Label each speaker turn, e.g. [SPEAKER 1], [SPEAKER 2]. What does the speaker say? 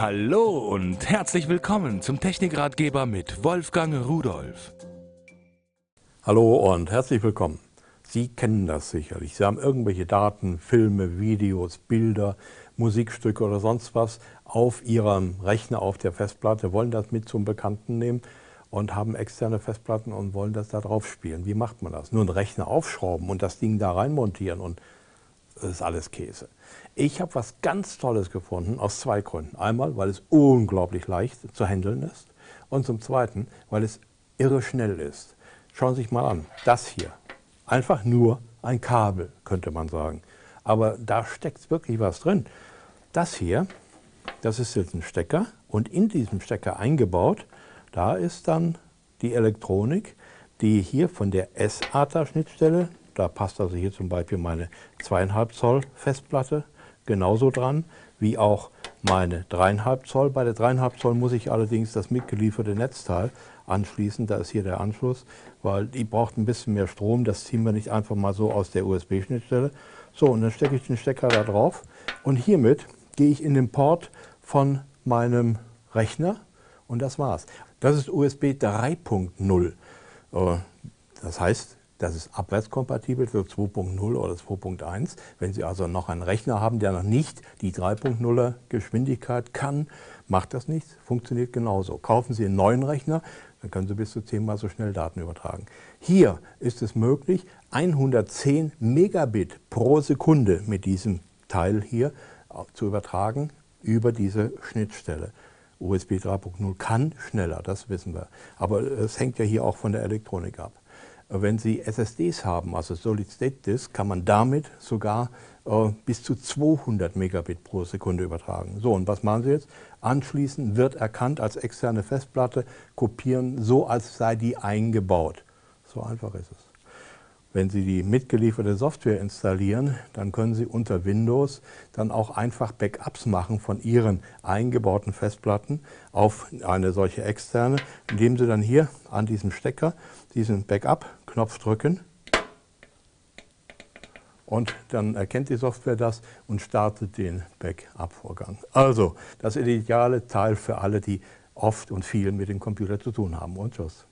[SPEAKER 1] Hallo und herzlich willkommen zum Technikratgeber mit Wolfgang Rudolf.
[SPEAKER 2] Hallo und herzlich willkommen. Sie kennen das sicherlich. Sie haben irgendwelche Daten, Filme, Videos, Bilder, Musikstücke oder sonst was auf Ihrem Rechner auf der Festplatte, wollen das mit zum Bekannten nehmen und haben externe Festplatten und wollen das da drauf spielen. Wie macht man das? Nur einen Rechner aufschrauben und das Ding da reinmontieren und das ist alles Käse. Ich habe was ganz Tolles gefunden aus zwei Gründen. Einmal, weil es unglaublich leicht zu handeln ist und zum Zweiten, weil es irre schnell ist. Schauen Sie sich mal an, das hier. Einfach nur ein Kabel, könnte man sagen. Aber da steckt wirklich was drin. Das hier, das ist jetzt ein Stecker und in diesem Stecker eingebaut, da ist dann die Elektronik, die hier von der SATA-Schnittstelle da passt also hier zum Beispiel meine 2,5 Zoll Festplatte genauso dran, wie auch meine 3,5 Zoll. Bei der 3,5 Zoll muss ich allerdings das mitgelieferte Netzteil anschließen. Da ist hier der Anschluss, weil die braucht ein bisschen mehr Strom. Das ziehen wir nicht einfach mal so aus der USB-Schnittstelle. So, und dann stecke ich den Stecker da drauf und hiermit gehe ich in den Port von meinem Rechner und das war's. Das ist USB 3.0. Äh, das heißt, das ist abwärtskompatibel für 2.0 oder 2.1. Wenn Sie also noch einen Rechner haben, der noch nicht die 3.0er Geschwindigkeit kann, macht das nichts, funktioniert genauso. Kaufen Sie einen neuen Rechner, dann können Sie bis zu 10 mal so schnell Daten übertragen. Hier ist es möglich, 110 Megabit pro Sekunde mit diesem Teil hier zu übertragen über diese Schnittstelle. USB 3.0 kann schneller, das wissen wir. Aber es hängt ja hier auch von der Elektronik ab. Wenn Sie SSDs haben, also Solid State Disk, kann man damit sogar äh, bis zu 200 Megabit pro Sekunde übertragen. So, und was machen Sie jetzt? Anschließend wird erkannt als externe Festplatte, kopieren, so als sei die eingebaut. So einfach ist es. Wenn Sie die mitgelieferte Software installieren, dann können Sie unter Windows dann auch einfach Backups machen von Ihren eingebauten Festplatten auf eine solche externe, indem Sie dann hier an diesem Stecker diesen Backup-Knopf drücken und dann erkennt die Software das und startet den Backup-Vorgang. Also das ideale Teil für alle, die oft und viel mit dem Computer zu tun haben. Und tschüss.